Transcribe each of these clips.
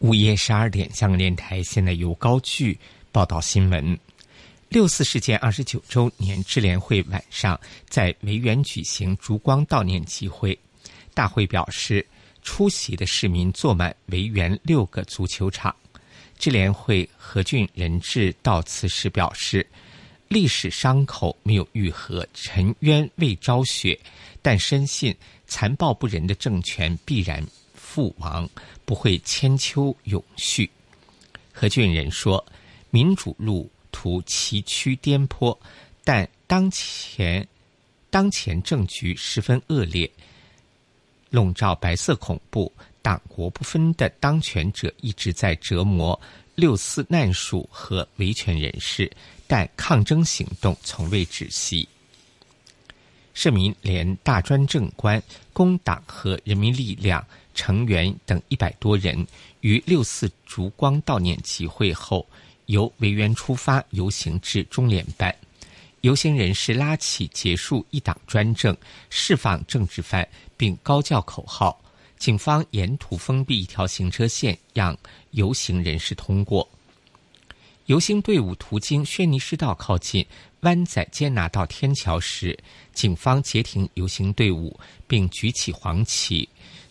午夜十二点，香港电台现在由高句报道新闻。六四事件二十九周年智联会晚上在维园举行烛光悼念集会，大会表示，出席的市民坐满维园六个足球场。智联会何俊仁志悼词时表示，历史伤口没有愈合，沉冤未昭雪，但深信残暴不仁的政权必然。父王不会千秋永续。何俊仁说：“民主路途崎岖颠簸，但当前当前政局十分恶劣，笼罩白色恐怖、党国不分的当权者一直在折磨六四难属和维权人士，但抗争行动从未止息。”社民连大专政官、工党和人民力量。成员等一百多人于六四烛光悼念集会后，由维园出发游行至中联办。游行人士拉起“结束一党专政，释放政治犯”并高叫口号。警方沿途封闭一条行车线，让游行人士通过。游行队伍途经轩尼诗道靠近湾仔接纳道天桥时，警方截停游行队伍，并举起黄旗。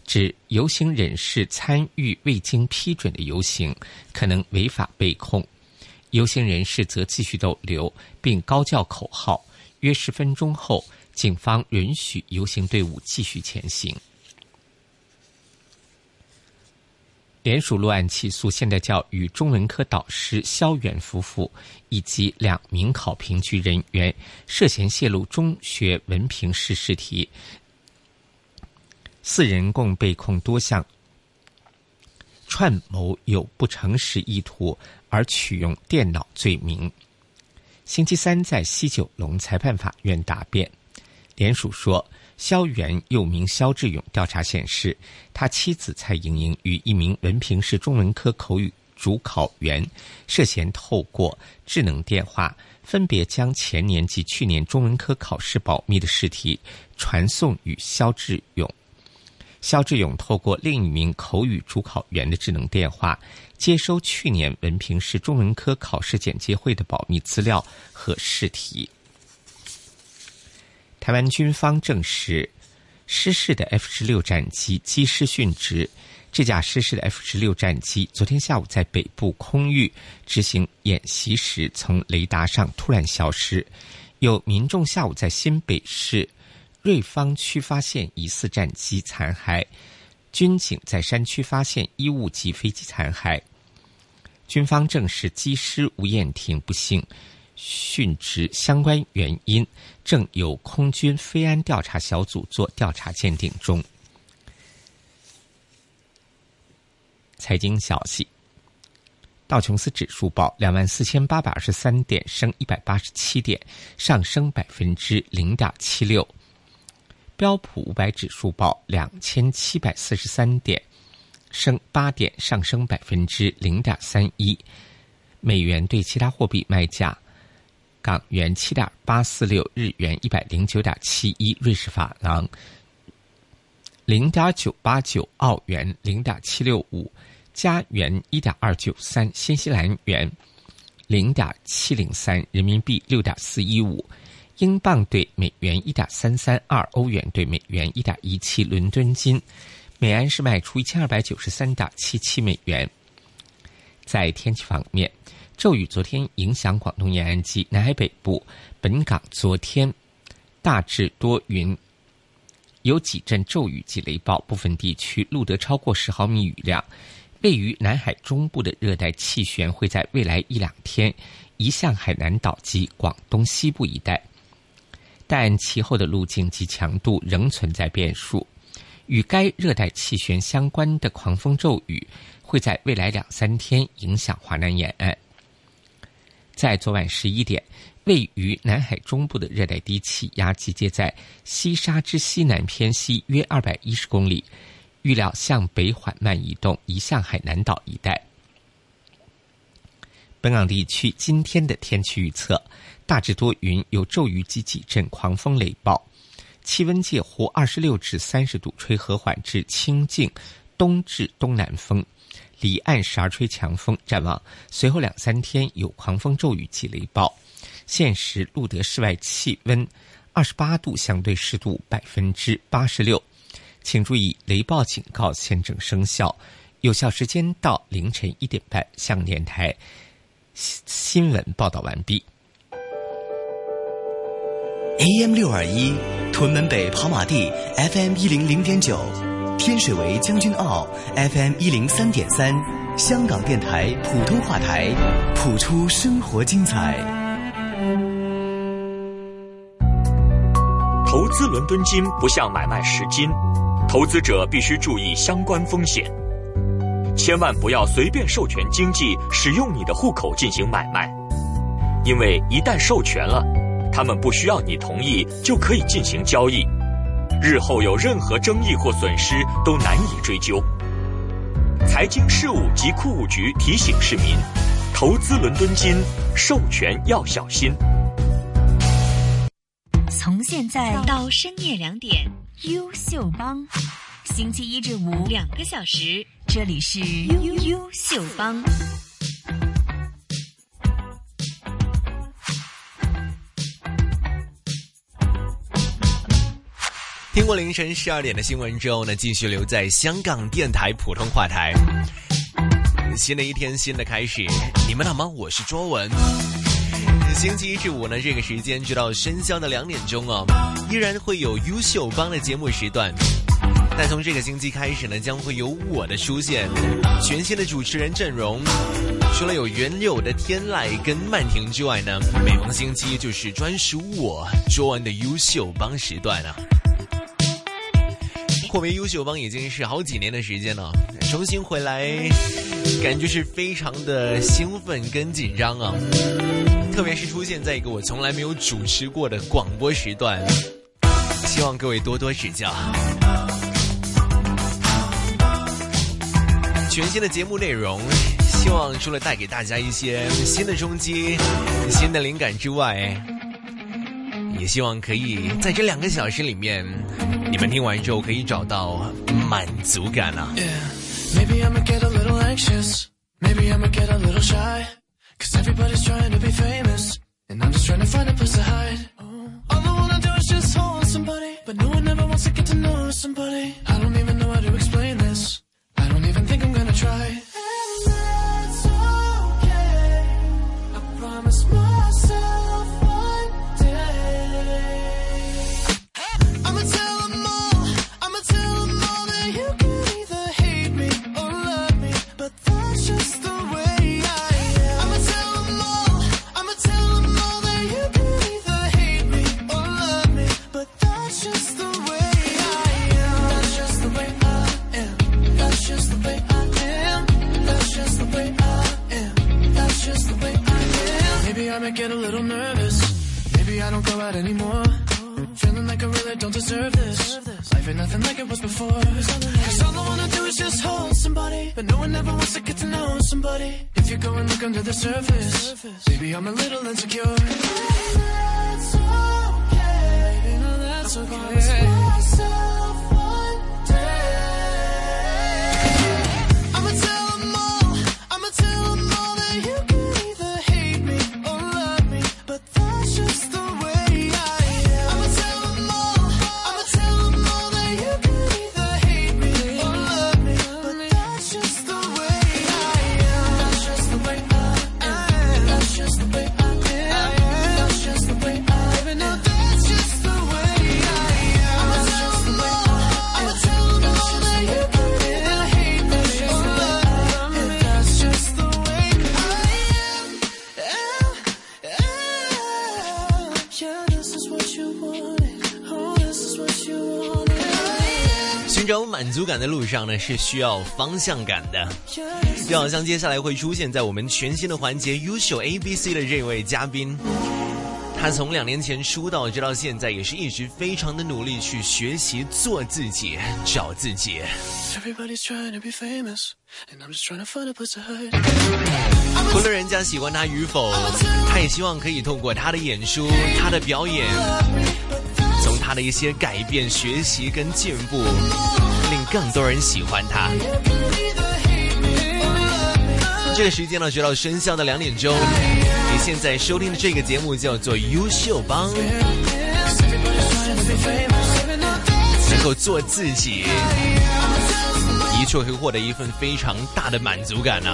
指游行人士参与未经批准的游行，可能违法被控。游行人士则继续逗留，并高叫口号。约十分钟后，警方允许游行队伍继续前行。联署落案起诉现代教育中文科导师肖远夫妇以及两名考评局人员涉嫌泄露中学文凭试试题。四人共被控多项串谋有不诚实意图而取用电脑罪名。星期三在西九龙裁判法院答辩，联署说，肖元又名肖志勇，调查显示，他妻子蔡莹莹与一名文凭是中文科口语主考员涉嫌透过智能电话，分别将前年及去年中文科考试保密的试题传送与肖志勇。肖志勇透过另一名口语主考员的智能电话，接收去年文凭试中文科考试简介会的保密资料和试题。台湾军方证实，失事的 F 十六战机机师殉职。这架失事的 F 十六战机昨天下午在北部空域执行演习时，从雷达上突然消失。有民众下午在新北市。瑞芳区发现疑似战机残骸，军警在山区发现衣物及飞机残骸。军方证实机师吴燕婷不幸殉职，相关原因正由空军飞安调查小组做调查鉴定中。财经消息：道琼斯指数报两万四千八百二十三点，升一百八十七点，上升百分之零点七六。标普五百指数报两千七百四十三点，升八点，上升百分之零点三一。美元对其他货币卖价：港元七点八四六，日元一百零九点七一，瑞士法郎零点九八九，澳元零点七六五，加元一点二九三，新西兰元零点七零三，人民币六点四一五。英镑兑美元一点三三二，欧元兑美元一点一七，伦敦金每安是卖出一千二百九十三点七七美元。在天气方面，骤雨昨天影响广东沿岸及南海北部，本港昨天大致多云，有几阵骤雨及雷暴，部分地区录得超过十毫米雨量。位于南海中部的热带气旋会在未来一两天移向海南岛及广东西部一带。但其后的路径及强度仍存在变数。与该热带气旋相关的狂风骤雨会在未来两三天影响华南沿岸。在昨晚十一点，位于南海中部的热带低气压集结在西沙之西南偏西约二百一十公里，预料向北缓慢移动，移向海南岛一带。本港地区今天的天气预测。大致多云，有骤雨及几阵狂风雷暴，气温介乎二十六至三十度，吹和缓至清劲东至东南风，离岸时而吹强风。展望随后两三天有狂风骤雨及雷暴。现时路德室外气温二十八度，相对湿度百分之八十六。请注意，雷暴警告现正生效，有效时间到凌晨一点半。向电台新闻报道完毕。AM 六二一，屯门北跑马地 FM 一零零点九，天水围将军澳 FM 一零三点三，香港电台普通话台，谱出生活精彩。投资伦敦金不像买卖实金。投资者必须注意相关风险，千万不要随便授权经纪使用你的户口进行买卖，因为一旦授权了，他们不需要你同意就可以进行交易，日后有任何争议或损失都难以追究。财经事务及库务局提醒市民：投资伦敦金，授权要小心。从现在到深夜两点。优秀帮，星期一至五两个小时，这里是优优秀帮。听过凌晨十二点的新闻之后呢，继续留在香港电台普通话台。新的一天，新的开始，你们好吗？我是卓文。星期一至五呢，这个时间直到深宵的两点钟哦，依然会有优秀帮的节目时段。但从这个星期开始呢，将会有我的出现，全新的主持人阵容。除了有原有的天籁跟曼婷之外呢，每逢星期就是专属我卓文的优秀帮时段啊。扩为优秀帮已经是好几年的时间了，重新回来，感觉是非常的兴奋跟紧张啊。特别是出现在一个我从来没有主持过的广播时段，希望各位多多指教。全新的节目内容，希望除了带给大家一些新的冲击、新的灵感之外，希望可以在这两个小时里面，你们听完之后可以找到满足感啊。Out anymore. Feeling like I really don't deserve this. Life ain't nothing like it was before. Cause all I wanna do is just hold somebody. But no one ever wants to get to know somebody. If you go and look under the surface Maybe I'm a little insecure. That's okay. You know that's okay 满足感的路上呢，是需要方向感的。就好像接下来会出现在我们全新的环节“优秀 A B C” 的这位嘉宾，他从两年前出道直到现在，也是一直非常的努力去学习做自己，找自己。无论人家喜欢他与否，他也希望可以通过他的演出、他的表演，从他的一些改变、学习跟进步，令更多人喜欢他。这个时间呢，就到深宵的两点钟。你现在收听的这个节目叫做《优秀帮》，能够做自己，的确会获得一份非常大的满足感呢、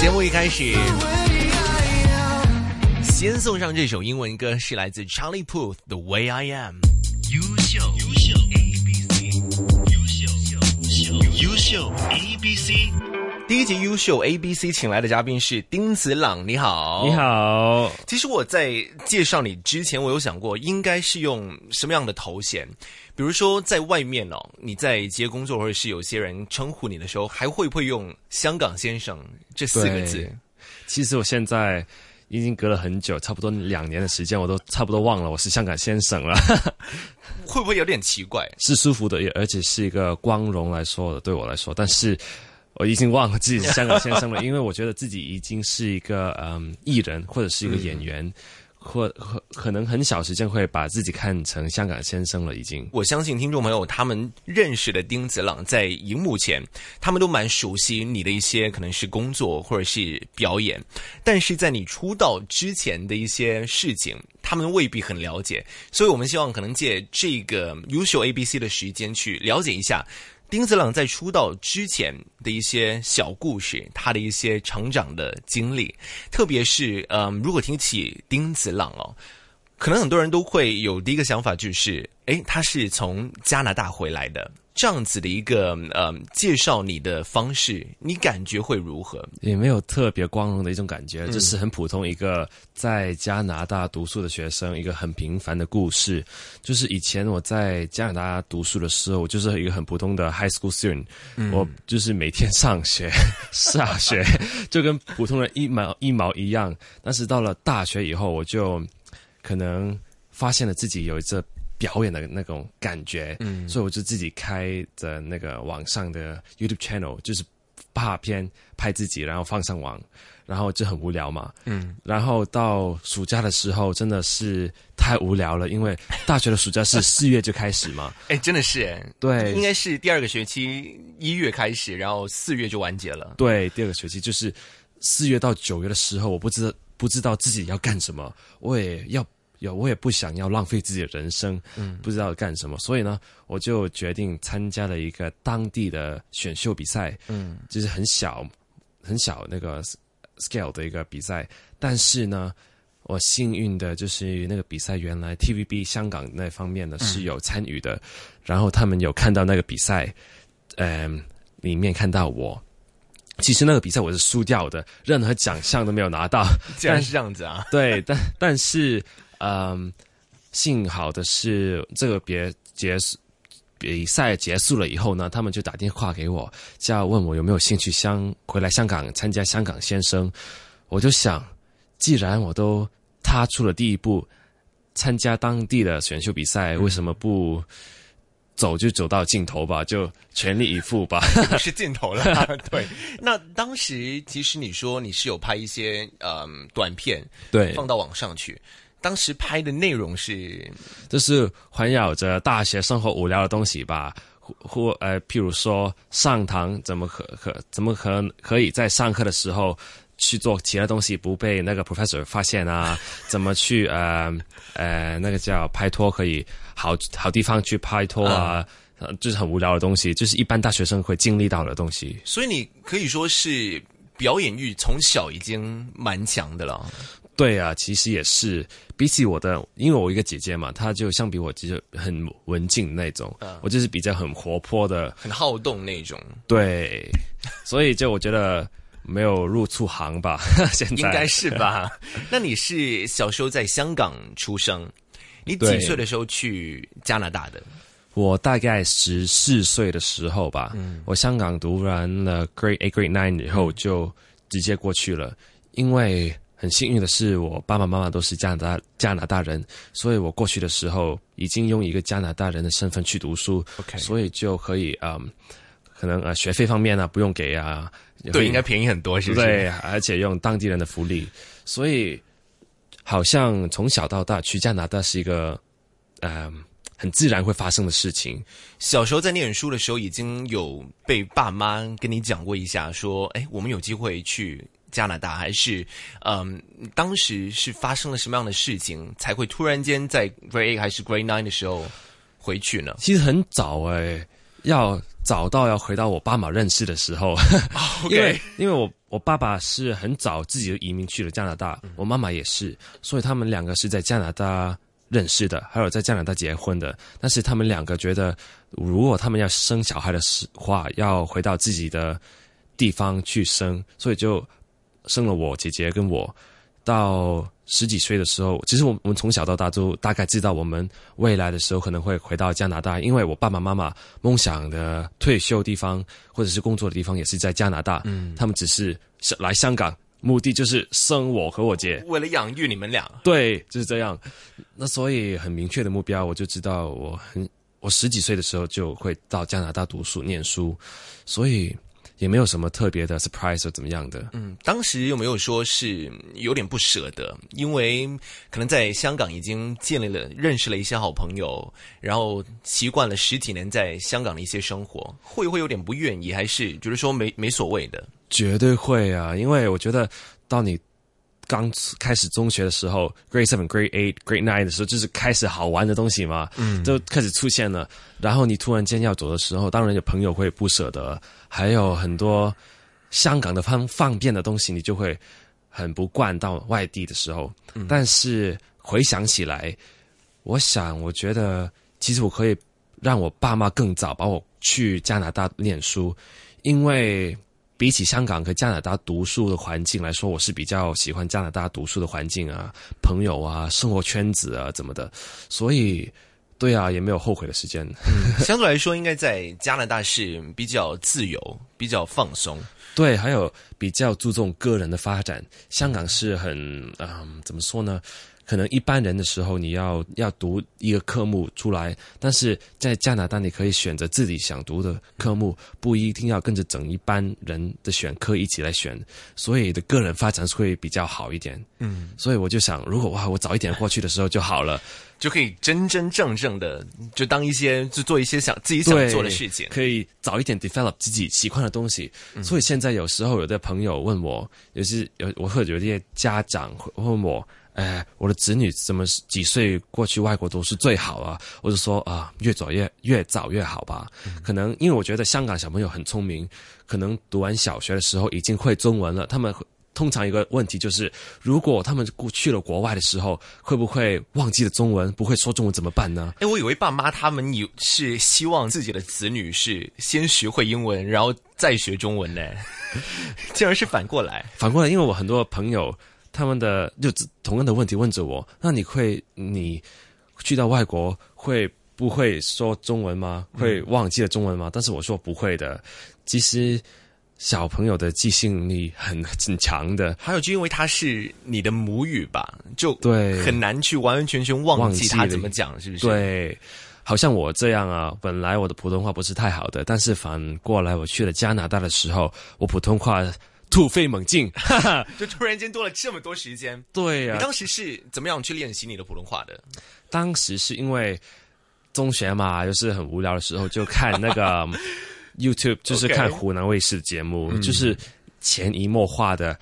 节目一开始，先送上这首英文歌，是来自 Charlie Puth 的《The Way I Am》。优秀，A B C。第一集优秀 A B C 请来的嘉宾是丁子朗，你好，你。好，其实我在介绍你之前，我有想过应该是用什么样的头衔，比如说在外面哦，你在接工作，或者是有些人称呼你的时候，还会不会用“香港先生”这四个字？其实我现在已经隔了很久，差不多两年的时间，我都差不多忘了我是香港先生了，会不会有点奇怪？是舒服的，也而且是一个光荣来说的，对我来说，但是。我已经忘了自己是香港先生了，因为我觉得自己已经是一个嗯艺人或者是一个演员，或可可能很小时间会把自己看成香港先生了，已经。我相信听众朋友他们认识的丁子朗，在荧幕前，他们都蛮熟悉你的一些可能是工作或者是表演，但是在你出道之前的一些事情，他们未必很了解，所以我们希望可能借这个优秀 A B C 的时间去了解一下。丁子朗在出道之前的一些小故事，他的一些成长的经历，特别是嗯，如果听起丁子朗哦，可能很多人都会有第一个想法，就是诶，他是从加拿大回来的，这样子的一个呃介绍你的方式，你感觉会如何？也没有特别光荣的一种感觉，就是很普通一个在加拿大读书的学生一个很平凡的故事。就是以前我在加拿大读书的时候，我就是一个很普通的 high school student，、我嗯就是每天上学 下学，就跟普通人一毛一毛一样。但是到了大学以后，我就可能发现了自己有一这表演的那种感觉，嗯，所以我就自己开着那个网上的 YouTube channel，就是拍片拍自己，然后放上网，然后就很无聊嘛，嗯，然后到暑假的时候真的是太无聊了，因为大学的暑假是 四月就开始嘛，哎，真的是诶，对。应该是第二个学期一月开始，然后四月就完结了。对，第二个学期就是四月到九月的时候，我不知道不知道自己要干什么，我也要有，我也不想要浪费自己的人生，嗯，不知道干什么，所以呢，我就决定参加了一个当地的选秀比赛，嗯，就是很小很小那个 scale 的一个比赛，但是呢。我幸运的就是那个比赛，原来 TVB 香港那方面呢是有参与的，然后他们有看到那个比赛，嗯、里面看到我，其实那个比赛我是输掉的，任何奖项都没有拿到。竟然是这样子啊！对，但但是，嗯，幸好的是这个别结束比赛结束了以后呢，他们就打电话给我，就要问我有没有兴趣香回来香港参加香港先生。我就想，既然我都踏出了第一步，参加当地的选秀比赛，为什么不走就走到尽头吧？就全力以赴吧。不是尽头了。对，那当时其实你说你是有拍一些嗯短片，对放到网上去。当时拍的内容是就是环绕着大学生活无聊的东西吧，或或呃，譬如说上堂怎么可可怎么可可以在上课的时候去做其他东西不被那个 professor 发现啊？怎么去呃呃那个叫拍拖可以好好地方去拍拖啊？呃就是很无聊的东西，就是一般大学生会经历到的东西。所以你可以说是表演欲从小已经蛮强的了。对啊，其实也是，比起我的，因为我一个姐姐嘛，她就相比我其实很文静那种，我就是比较很活泼的，很好动那种，对，所以就我觉得没有入错行吧，现在。应该是吧？那你是小时候在香港出生，你几对。岁的时候去加拿大的？我大概十四岁的时候吧，我香港读完了 Grade Eight、Grade Nine 以后就直接过去了，因为很幸运的是我爸爸妈妈都是加拿大加拿大人，所以我过去的时候已经用一个加拿大人的身份去读书 OK 所以就可以嗯，可能呃学费方面呢、不用给啊，对，应该便宜很多，是不是？对，而且用当地人的福利，所以好像从小到大去加拿大是一个，嗯、很自然会发生的事情。小时候在念书的时候，已经有被爸妈跟你讲过一下，说，哎，我们有机会去加拿大，还是，嗯，当时是发生了什么样的事情，才会突然间在 Grade Eight 还是 Grade Nine 的时候回去呢？其实很早哎、要早到要回到我爸妈认识的时候，因为因为我我爸爸是很早自己就移民去了加拿大，我妈妈也是，所以他们两个是在加拿大认识的，还有在加拿大结婚的。但是他们两个觉得，如果他们要生小孩的时话，要回到自己的地方去生，所以就生了我姐姐跟我。到十几岁的时候，其实我们我们从小到大都大概知道，我们未来的时候可能会回到加拿大，因为我爸爸妈妈梦想的退休地方或者是工作的地方也是在加拿大，嗯，他们只是来香港，目的就是生我和我姐，为了养育你们俩，对，就是这样。那所以很明确的目标，我就知道我很我十几岁的时候就会到加拿大读书念书，所以也没有什么特别的 surprise 或怎么样的。嗯，当时有没有说是有点不舍得？因为可能在香港已经建立了、认识了一些好朋友，然后习惯了十几年在香港的一些生活，会不会有点不愿意？还是觉得说没没所谓的？绝对会啊，因为我觉得到你刚开始中学的时候，Grade Seven、Grade Eight、Grade Nine 的时候，就是开始好玩的东西嘛，嗯，就开始出现了。然后你突然间要走的时候，当然有朋友会不舍得，还有很多香港的方方便的东西，你就会很不惯。到外地的时候，但是回想起来，我想，我觉得其实我可以让我爸妈更早把我去加拿大念书，因为。比起香港和加拿大读书的环境来说，我是比较喜欢加拿大读书的环境啊，朋友啊，生活圈子啊，怎么的，所以，对啊，也没有后悔的时间。相对来说，应该在加拿大是比较自由、比较放松。对，还有比较注重个人的发展。香港是很，嗯，怎么说呢？可能一般人的时候，你要要读一个科目出来，但是在加拿大，你可以选择自己想读的科目，不一定要跟着整一班人的选课一起来选，所以的个人发展会比较好一点。嗯，所以我就想，如果哇，我早一点过去的时候就好了，就可以真真正正的就当一些就做一些想自己想做的事情，可以早一点 develop 自己喜欢的东西。所以现在有时候有的朋友问我，也是有我或者有些家长会问我。哎，我的子女怎么几岁过去外国读书最好啊？我就说啊，越早越越早越好吧。可能因为我觉得香港小朋友很聪明，可能读完小学的时候已经会中文了。他们通常一个问题就是，如果他们过去了国外的时候，会不会忘记了中文，不会说中文怎么办呢？哎，我以为爸妈他们有是希望自己的子女是先学会英文，然后再学中文呢，竟然是反过来。反过来，因为我很多朋友。他们的就同样的问题问着我，那你会你去到外国会不会说中文吗？会忘记了中文吗？但是我说不会的。其实小朋友的记性力很很强的，还有就因为他是你的母语吧，就对很难去完完全全忘记他怎么讲，是不是？对，好像我这样啊，本来我的普通话不是太好的，但是反过来我去了加拿大的时候，我普通话。突飞猛进，哈哈，就突然间多了这么多时间。对呀、你当时是怎么样去练习你的普通话的？当时是因为中学嘛，就是很无聊的时候，就看那个 YouTube，就是看湖南卫视的节目就是潜移默化的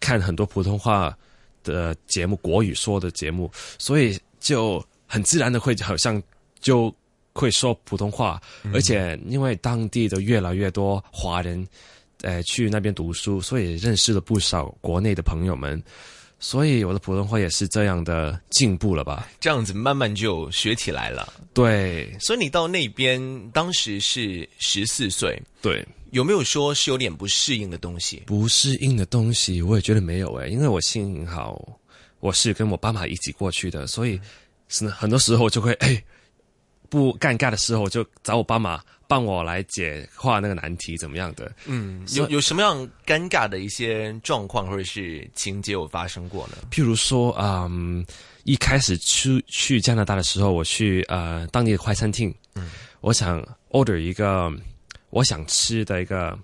看很多普通话的节目，国语说的节目，所以就很自然的会好像就会说普通话，而且因为当地的越来越多华人。呃，去那边读书，所以认识了不少国内的朋友们，所以我的普通话也是这样的进步了吧？这样子慢慢就学起来了。对，所以你到那边当时是十四岁，对，有没有说是有点不适应的东西？不适应的东西，我也觉得没有诶，因为我幸好我是跟我爸妈一起过去的，所以是很多时候就会哎。不尴尬的时候，就找我爸妈帮我来解化那个难题，怎么样的？嗯，有有什么样尴尬的一些状况或者是情节有发生过呢？譬如说，嗯，一开始去去加拿大的时候，我去呃当地的快餐厅，嗯，我想 order 一个我想吃的一个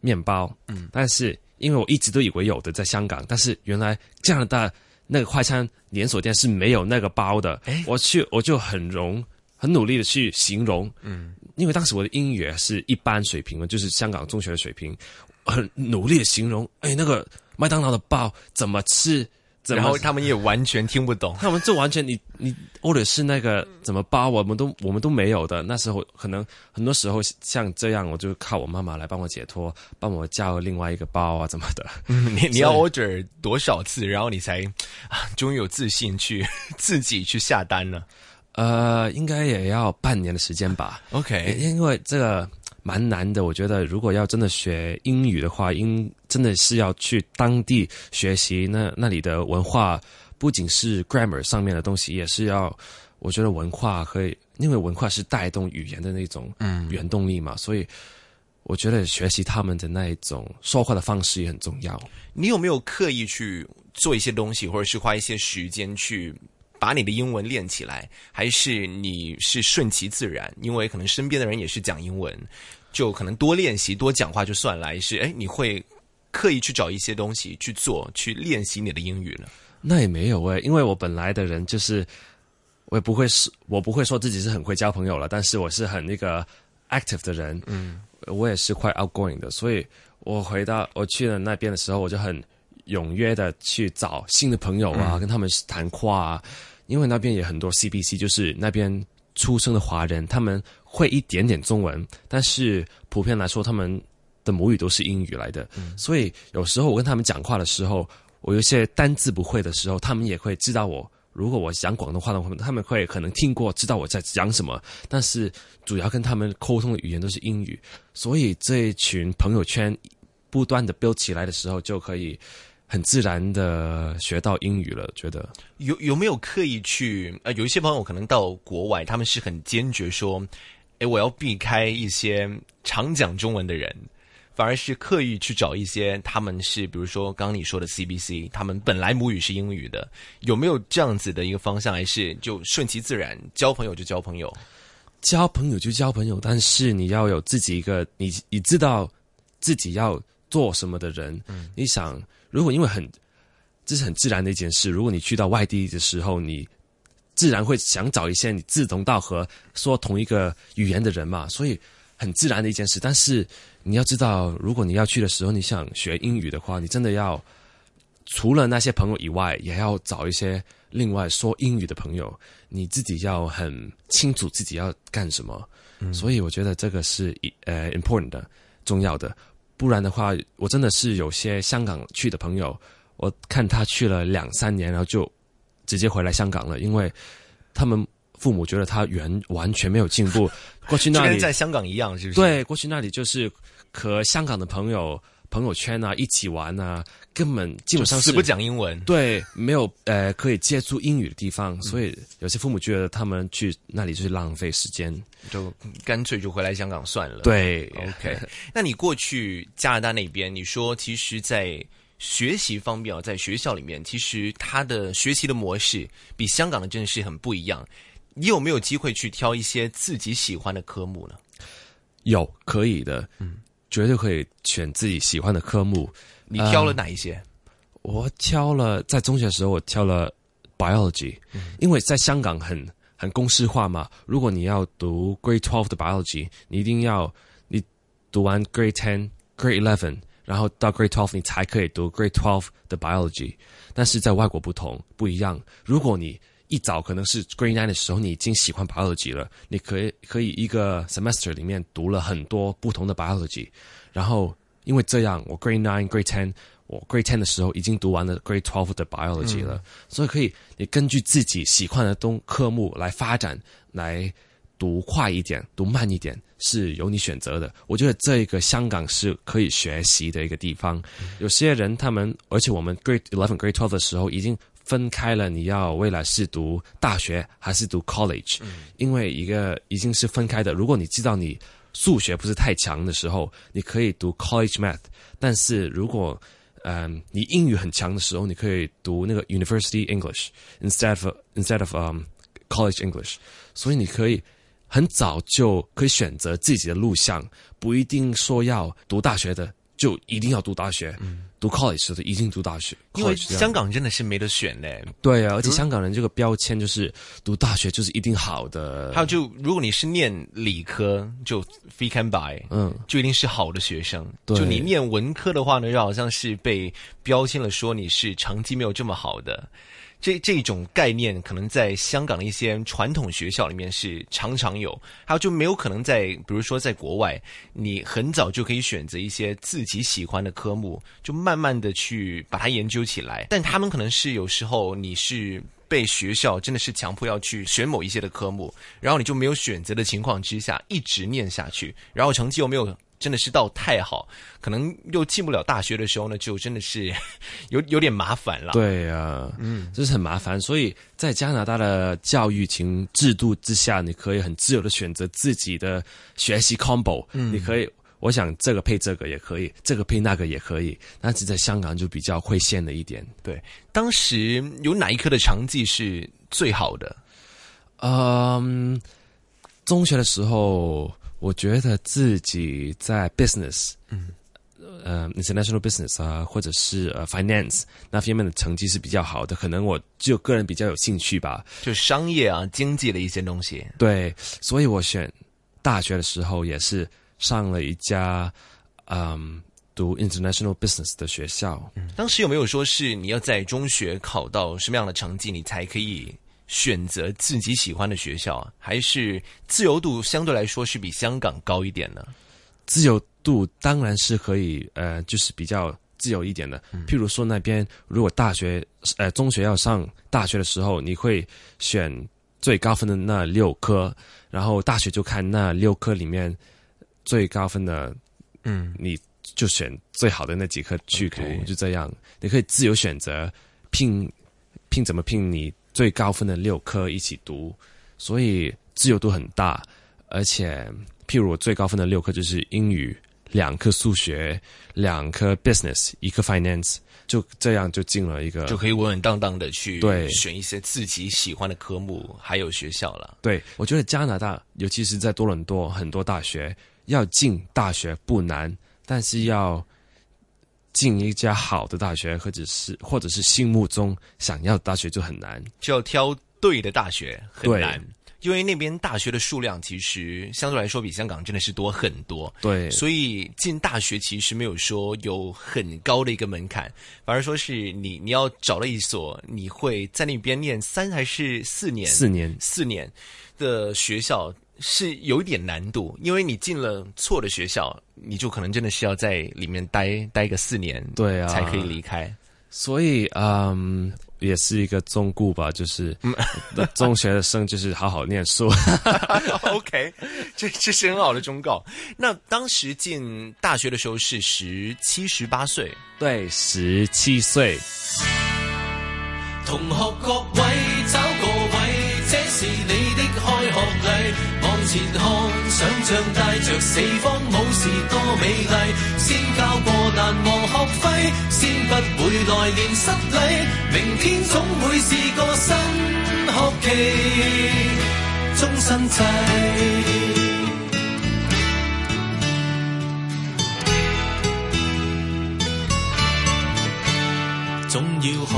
面包，嗯，但是因为我一直都以为有的在香港，但是原来加拿大那个快餐连锁店是没有那个包的，我去我就很容。很努力的去形容，嗯，因为当时我的英语是一般水平嘛，就是香港中学的水平，很努力的形容，哎，那个麦当劳的包怎么吃，怎么然后他们也完全听不懂。他们这完全你你或者是那个怎么包，我们都我们都没有的。那时候可能很多时候像这样，我就靠我妈妈来帮我解脱，帮我叫另外一个包啊怎么的。你你要 order 多少次，然后你才啊终于有自信去 自己去下单呢呃，应该也要半年的时间吧。？OK，因为这个蛮难的，我觉得如果要真的学英语的话，应真的是要去当地学习那那里的文化，不仅是 grammar 上面的东西，也是要我觉得文化可以，因为文化是带动语言的那种嗯原动力嘛，所以我觉得学习他们的那一种说话的方式也很重要。你有没有刻意去做一些东西，或者是花一些时间去把你的英文练起来，还是你是顺其自然？因为可能身边的人也是讲英文，就可能多练习、多讲话就算了，还是哎你会刻意去找一些东西去做，去练习你的英语呢？那也没有诶、因为我本来的人就是，我也不会是，我不会说自己是很会交朋友了，但是我是很那个 active 的人，嗯，我也是快 outgoing 的，所以我回到我去了那边的时候，我就很踊跃的去找新的朋友啊，跟他们谈话啊，因为那边也很多 CBC，就是那边出生的华人，他们会一点点中文，但是普遍来说，他们的母语都是英语来的，所以有时候我跟他们讲话的时候，我有些单字不会的时候，他们也会知道我。如果我讲广东话的话，他们会可能听过，知道我在讲什么，但是主要跟他们沟通的语言都是英语，所以这一群朋友圈不断的 build 起来的时候，就可以很自然的学到英语了。觉得有有没有刻意去？呃，有一些朋友可能到国外，他们是很坚决说，哎，我要避开一些常讲中文的人，反而是刻意去找一些他们是，比如说刚刚你说的 CBC，他们本来母语是英语的，有没有这样子的一个方向？还是就顺其自然，交朋友就交朋友？交朋友就交朋友，但是你要有自己一个你你知道自己要做什么的人。嗯，你想，如果因为很这是很自然的一件事，如果你去到外地的时候，你自然会想找一些你志同道合、说同一个语言的人嘛，所以很自然的一件事。但是你要知道，如果你要去的时候，你想学英语的话，你真的要除了那些朋友以外，也要找一些另外说英语的朋友。你自己要很清楚自己要干什么，所以我觉得这个是一呃 important 的重要的。不然的话，我真的是有些香港去的朋友，我看他去了两三年，然后就直接回来香港了，因为他们父母觉得他原完全没有进步。过去那里跟在香港一样，是不是？，对，过去那里就是和香港的朋友朋友圈啊一起玩啊，根本基本上是不讲英文。对，没有呃可以接触英语的地方，所以有些父母觉得他们去那里就是浪费时间。就干脆就回来香港算了。对，OK。那你过去加拿大那边，你说其实，在学习方面啊，在学校里面，其实他的学习的模式比香港的真的是很不一样。你有没有机会去挑一些自己喜欢的科目呢？有可以的，嗯，绝对可以选自己喜欢的科目。你挑了哪一些？我挑了，在中学的时候我挑了 biology，、因为在香港很很公式化嘛。如果你要读 grade twelve 的 biology，你一定要你读完 grade ten、grade eleven，然后到 grade twelve 你才可以读 grade twelve 的 biology。但是在外国不同不一样，如果你一早可能是 grade nine 的时候，你已经喜欢 biology 了，你可以可以一个 semester 里面读了很多不同的 biology，然后因为这样，我 grade nine、grade ten，我 grade ten 的时候已经读完了 grade twelve 的 biology 了，所以可以你根据自己喜欢的东科目来发展，来读快一点，读慢一点是由你选择的。我觉得这个香港是可以学习的一个地方。有些人他们，而且我们 grade eleven、grade twelve 的时候已经分开了，你要未来是读大学还是读 college，、因为一个已经是分开的。如果你知道你数学不是太强的时候，你可以读 college math，但是如果嗯，你英语很强的时候，你可以读那个 University English instead of instead of um college English，所以你可以很早就可以选择自己的路向，不一定说要读大学的就一定要读大学，读 college 的一定读大学，因为香港真的是没得选嘞。对啊，而且香港人这个标签就是读大学就是一定好的，还有就如果你是念理科，就 free can buy，嗯，就一定是好的学生。对就你念文科的话呢，就好像是被标签了，说你是成绩没有这么好的。这这种概念可能在香港的一些传统学校里面是常常有，还有就没有可能在，比如说在国外，你很早就可以选择一些自己喜欢的科目，就慢慢的去把它研究起来。但他们可能是有时候你是被学校真的是强迫要去选某一些的科目，然后你就没有选择的情况之下一直念下去，然后成绩又没有。真的是到太好，可能又进不了大学的时候呢，就真的是 有有点麻烦了。对啊，嗯，这是很麻烦。所以在加拿大的教育情制度之下，你可以很自由的选择自己的学习 combo，嗯，你可以，我想这个配这个也可以，这个配那个也可以。但是在香港就比较会限了一点。对，当时有哪一科的成绩是最好的？嗯，中学的时候。我觉得自己在 business，嗯，呃，international business 啊，或者是呃 finance 那方面的成绩是比较好的，可能我就个人比较有兴趣吧，就商业啊、经济的一些东西。对，所以我选大学的时候也是上了一家嗯读 international business 的学校。嗯，当时有没有说是你要在中学考到什么样的成绩，你才可以？选择自己喜欢的学校，还是自由度相对来说是比香港高一点呢？自由度当然是可以，呃，就是比较自由一点的。譬如说那边，如果大学呃中学要上大学的时候，你会选最高分的那六科，然后大学就看那六科里面最高分的，嗯，你就选最好的那几科去读，就这样，你可以自由选择拼拼怎么拼你。最高分的六科一起读，所以自由度很大。而且，譬如我最高分的六科就是英语，两科数学，两科 business，一科 finance，就这样就进了一个，就可以稳稳当当的去对选一些自己喜欢的科目，还有学校了。对，我觉得加拿大，尤其是在多伦多，很多大学要进大学不难，但是要。进一家好的大学，或者是或者是心目中想要的大学就很难，就要挑对的大学很难，因为那边大学的数量其实相对来说比香港真的是多很多。对，所以进大学其实没有说有很高的一个门槛，反而说是你你要找了一所你会在那边念三还是四年？四年，四年的学校。是有一点难度，因为你进了错的学校，你就可能真的是要在里面待待个四年，对啊，才可以离开。所以，嗯，也是一个忠固吧，就是 中学的生就是好好念书。OK，这这是很好的忠告。那当时进大学的时候是十七十八岁，对，十七岁。同学各前看，想象带着四方武士多美丽，先交过难忘学费，先不会来年失礼，明天总会是个新学期，终身制。总要学，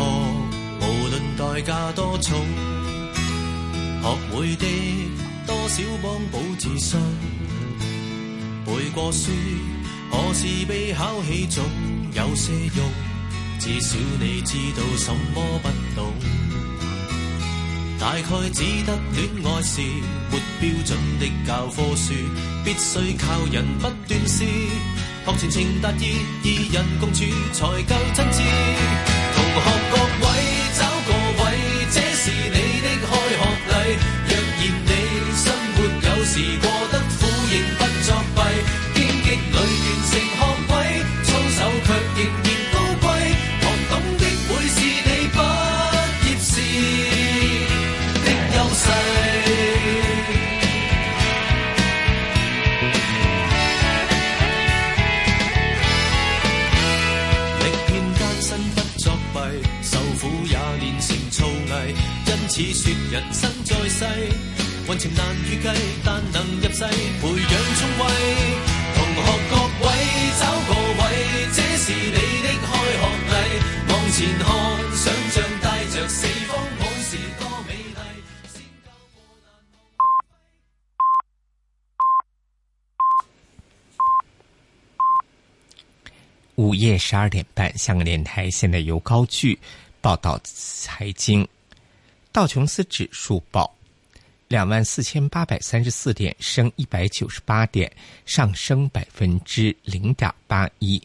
无论代价多重，学会的。多少帮补自信？背过书，何时被考起总有些用？至少你知道什么不懂。大概只得恋爱是没标准的教科书，必须靠人不断试，学全情达意，二人共处才够真挚。同学世，程，但能入世，培。同各位找位，是你的。往前看，想着四方多美。午夜十二点半，香港电台现在由高聚报道财经。道琼斯指数报两万四千八百三十四点，升一百九十八点，上升百分之零点八一。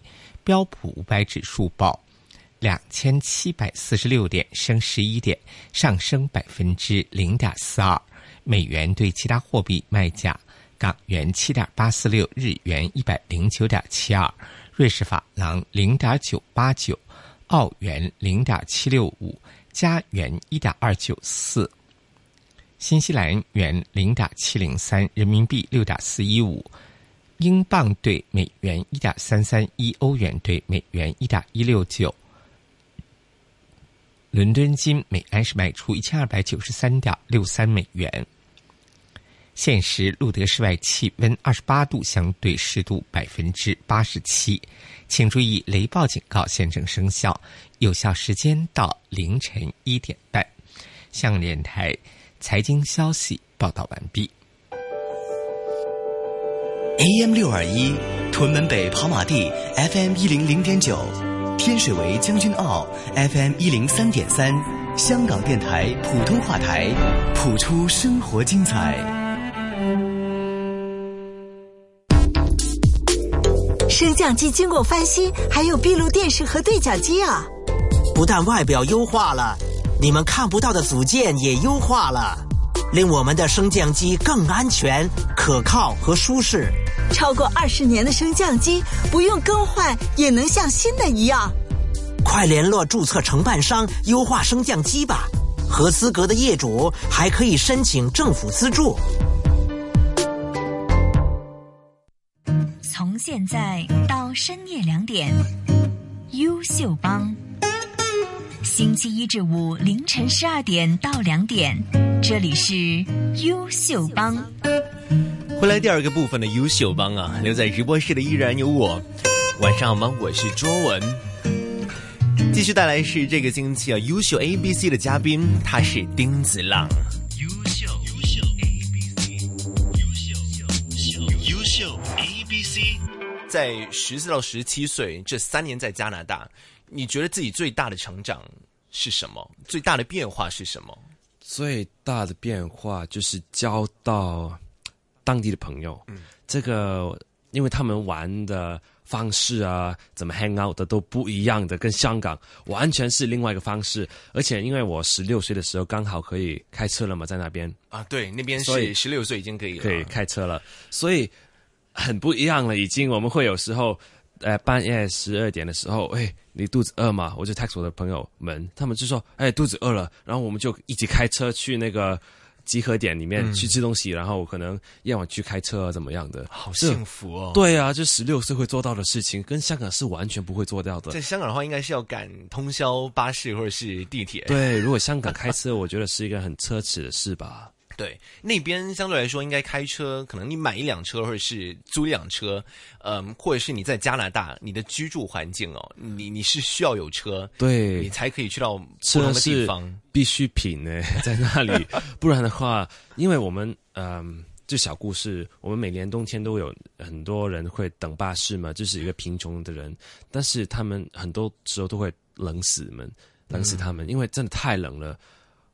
标普五百指数报两千七百四十六点，升十一点，上升百分之零点四二。美元对其他货币卖价：港元七点八四六，日元一百零九点七二。瑞士法郎零点九八九，澳元零点七六五，加元一点二九四，新西兰元零点七零三，人民币六点四一五，英镑兑美元一点三三一，欧元兑美元一点一六九。伦敦金每安士卖出一千二百九十三点六三美元。现时路德室外气温二十八度，相对湿度百分之八十七。请注意，雷暴警告现正生效，有效时间到凌晨一点半。香港电台财经消息报道完毕。AM 六二一，屯门北跑马地 FM 一零零点九，天水围将军澳 FM 一零三点三，香港电台普通话台，谱出生活精彩。升降机经过翻新，还有闭路电视和对讲机啊！不但外表优化了，你们看不到的组件也优化了，令我们的升降机更安全、可靠和舒适。超过二十年的升降机，不用更换也能像新的一样。快联络注册承办商优化升降机吧，合资格的业主还可以申请政府资助。从现在到深夜两点，优秀帮。星期一至五凌晨十二点到两点，这里是优秀帮。回来第二个部分的优秀帮啊，留在直播室的依然有我。晚上好吗？我是卓文，继续带来是这个星期啊优秀 A B C 的嘉宾，他是丁子朗。优秀优秀 A B C，优秀优秀优秀 A B C。在十四到十七岁这三年在加拿大，你觉得自己最大的成长是什么？最大的变化是什么？最大的变化就是交到当地的朋友。嗯，这个因为他们玩的方式啊，怎么 hang out 的都不一样的，跟香港完全是另外一个方式。而且因为我十六岁的时候刚好可以开车了嘛，在那边啊，对，那边是十六岁已经可以了可以开车了，所以很不一样了。已经我们会有时候。呃，半夜十二点的时候，哎，你肚子饿吗？我就 text 我的朋友们，他们就说，哎，肚子饿了，然后我们就一起开车去那个集合点里面去吃东西，然后可能夜晚去开车啊，怎么样的？好幸福哦。对啊，就十六岁会做到的事情，跟香港是完全不会做到的在。香港的话，应该是要赶通宵巴士或者是地铁。对，如果香港开车，我觉得是一个很奢侈的事吧。对，那边相对来说应该开车，可能你买一辆车或者是租一辆车，嗯，或者是你在加拿大，你的居住环境哦，你你是需要有车，对你才可以去到不车同的地方。必需品呢，在那里，不然的话，因为我们嗯。这小故事，我们每年冬天都有很多人会等巴士嘛，就是一个贫穷的人，但是他们很多时候都会冷死们，冷死他们，因为真的太冷了。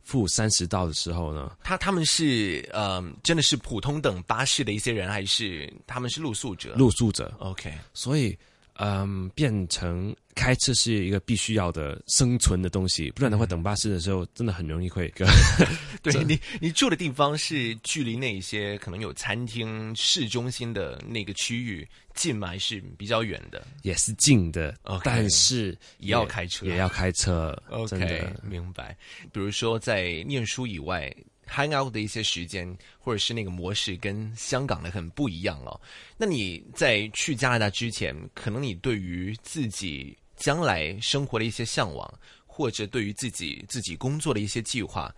负三十道的时候呢，他他们是呃，真的是普通等巴士的一些人，还是他们是露宿者？露宿者，OK，所以嗯，变成开车是一个必须要的生存的东西，不然的话，等巴士的时候真的很容易会跟 对 你你住的地方是距离那一些可能有餐厅、市中心的那个区域近吗？还是比较远的？也是近的但是也要开车也要开车真 OK，明白。比如说在念书以外，hang out 的一些时间，或者是那个模式，跟香港的很不一样哦。那你在去加拿大之前，可能你对于自己将来生活的一些向往，或者对于自己自己工作的一些计划，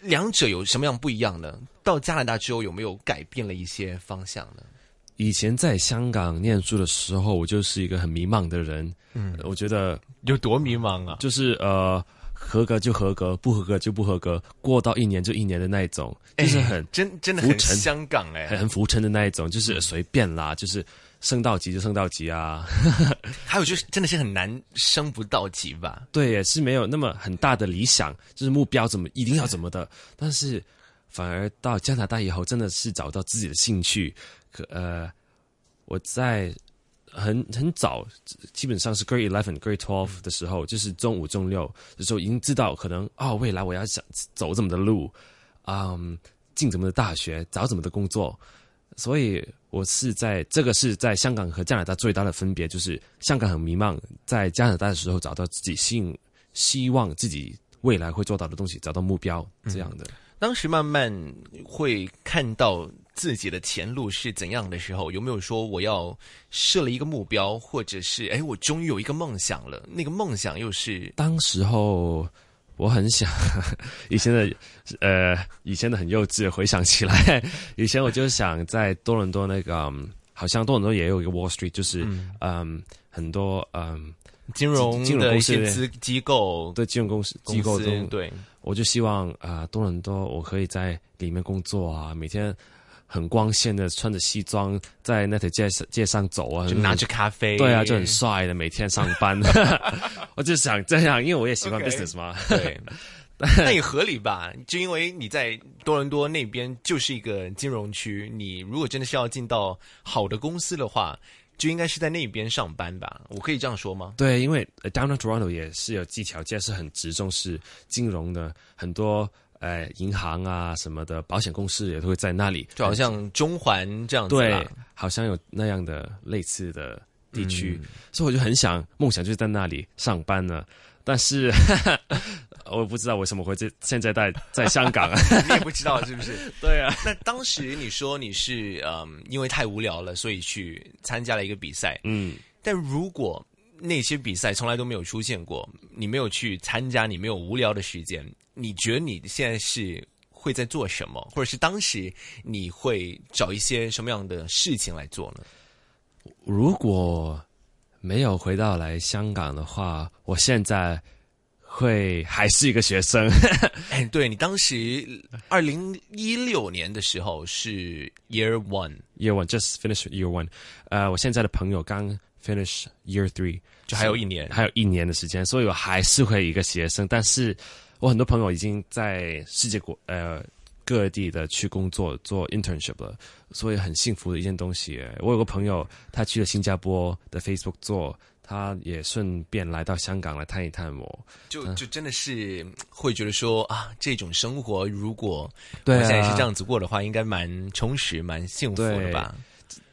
两者有什么样不一样呢？到加拿大之后，有没有改变了一些方向呢？以前在香港念书的时候，我就是一个很迷茫的人。嗯，我觉得有多迷茫啊？就是呃，合格就合格，不合格就不合格，过到一年就一年的那一种，就是很、哎真真的很沉香港哎、很很浮沉的那一种，就是随便啦，就是升到级就升到级啊。还有就是真的是很难升不到级吧？对，也是没有那么很大的理想，就是目标怎么一定要怎么的，但是反而到加拿大以后，真的是找到自己的兴趣。可呃，我在很很早，基本上是 Grade Eleven、Grade Twelve 的时候，就是中五、中六的时候，已经知道可能哦，未来我要想走怎么的路，嗯，进怎么的大学，找怎么的工作。所以我是在这个是在香港和加拿大最大的分别，就是香港很迷茫，在加拿大的时候找到自己希希望自己未来会做到的东西，找到目标这样的。当时慢慢会看到自己的前路是怎样的时候，有没有说我要设了一个目标，或者是哎，我终于有一个梦想了？那个梦想又是当时候我很想，以前的呃，以前的很幼稚，回想起来，以前我就想在多伦多那个，嗯好像多伦多也有一个 Wall Street，就是嗯很多嗯金融金融的一公司些资机构对金融公司机构中，对，我就希望啊、多伦多我可以在里面工作啊，每天。很光鲜的穿着西装在那条街上街上走啊，就拿着咖啡，对啊，就很帅的，每天上班。我就想这样，因为我也喜欢 business 嘛。对，那也合理吧？就因为你在多伦多那边就是一个金融区，你如果真的是要进到好的公司的话，就应该是在那边上班吧？我可以这样说吗？对，因为呃 Downtown Toronto 也是有技巧街，是很直重视金融的，很多呃银行啊什么的，保险公司也都会在那里，就好像中环这样子啦对，好像有那样的类似的地区，嗯所以我就很想梦想就是在那里上班呢。但是 我不知道为什么会在现在在在香港啊？你也不知道是不是？对啊，那当时你说你是嗯，因为太无聊了，所以去参加了一个比赛。嗯，但如果那些比赛从来都没有出现过，你没有去参加，你没有无聊的时间，你觉得你现在是会在做什么，或者是当时你会找一些什么样的事情来做呢？如果没有回到来香港的话，我现在会还是一个学生。哎，对你当时二零一六年的时候是 Year One，Year one just finished year one，呃，我现在的朋友刚 finish year three，就还有一年。还有一年的时间，所以我还是会一个学生。但是我很多朋友已经在世界国呃各地的去工作做 internship 了，所以很幸福的一件东西。我有个朋友，他去了新加坡的 Facebook 做，他也顺便来到香港来探一探我。就就真的是会觉得说啊，这种生活如果我对啊现在是这样子过的话，应该蛮充实、蛮幸福的吧？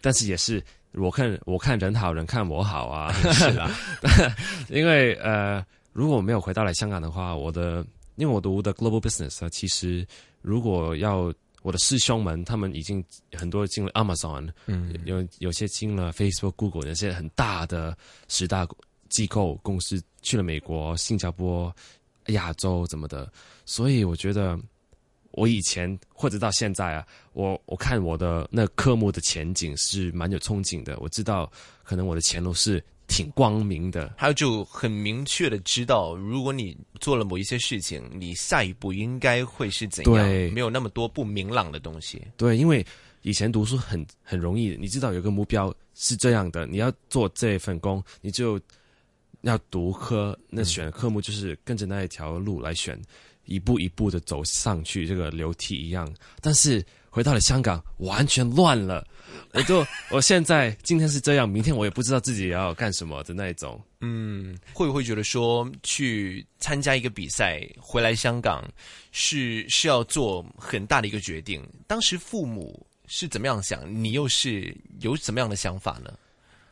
但是也是我看我看人好人看我好啊，是啦，因为呃，如果我没有回到来香港的话，我的因为我读的 global business 啊，其实如果要我的师兄们，他们已经很多进了 Amazon，嗯，有有些进了 Facebook、Google，有些很大的十大机构公司去了美国、新加坡、亚洲怎么的，所以我觉得我以前或者到现在啊，我我看我的那科目的前景是蛮有憧憬的，我知道可能我的前路是挺光明的。还有就很明确的知道，如果你做了某一些事情，你下一步应该会是怎样，对没有那么多不明朗的东西。对，因为以前读书很很容易，你知道有个目标是这样的，你要做这份工，你就要读科，那选科目就是跟着那一条路来选，一步一步的走上去，这个楼梯一样。但是回到了香港，完全乱了，我就 我现在今天是这样，明天我也不知道自己要干什么的那一种。嗯，会不会觉得说去参加一个比赛，回来香港是是要做很大的一个决定？当时父母是怎么样想，你又是有怎么样的想法呢？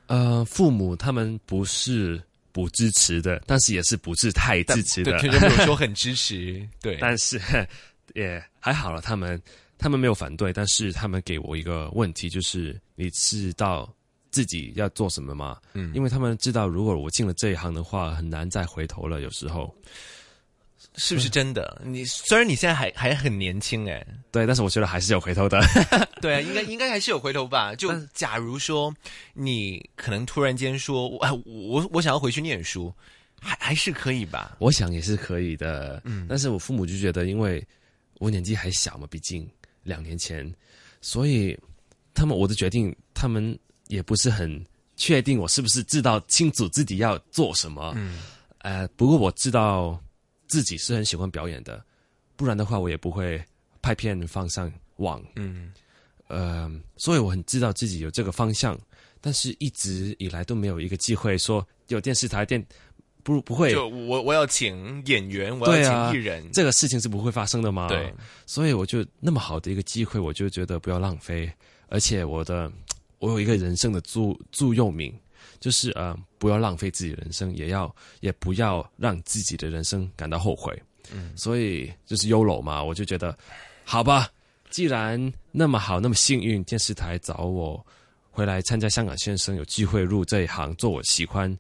呃，父母他们不是不支持的，但是也是不是太支持的。对，没有说很支持。对，但是 也还好了，他们他们没有反对，但是他们给我一个问题，就是你知道自己要做什么吗？嗯因为他们知道，如果我进了这一行的话，很难再回头了。有时候，是不是真的？你虽然你现在还还很年轻，哎，对，但是我觉得还是有回头的。对啊，应该应该还是有回头吧。就假如说你可能突然间说，我我我想要回去念书，还还是可以吧。我想也是可以的，嗯，但是我父母就觉得，因为我年纪还小嘛，毕竟两年前，所以他们我的决定，他们也不是很确定我是不是知道清楚自己要做什么，嗯，呃，不过我知道自己是很喜欢表演的，不然的话我也不会拍片放上网，嗯，呃，所以我很知道自己有这个方向，但是一直以来都没有一个机会说有电视台电不不会就我我要请演员，我要请艺人，这个事情是不会发生的吗？对，所以我就那么好的一个机会，我就觉得不要浪费。而且我的我有一个人生的座座右铭，就是呃，不要浪费自己的人生，也要也不要让自己的人生感到后悔。嗯，所以就是 YOLO 嘛，我就觉得好吧，既然那么好，那么幸运，电视台找我回来参加香港先生，有机会入这一行，做我喜欢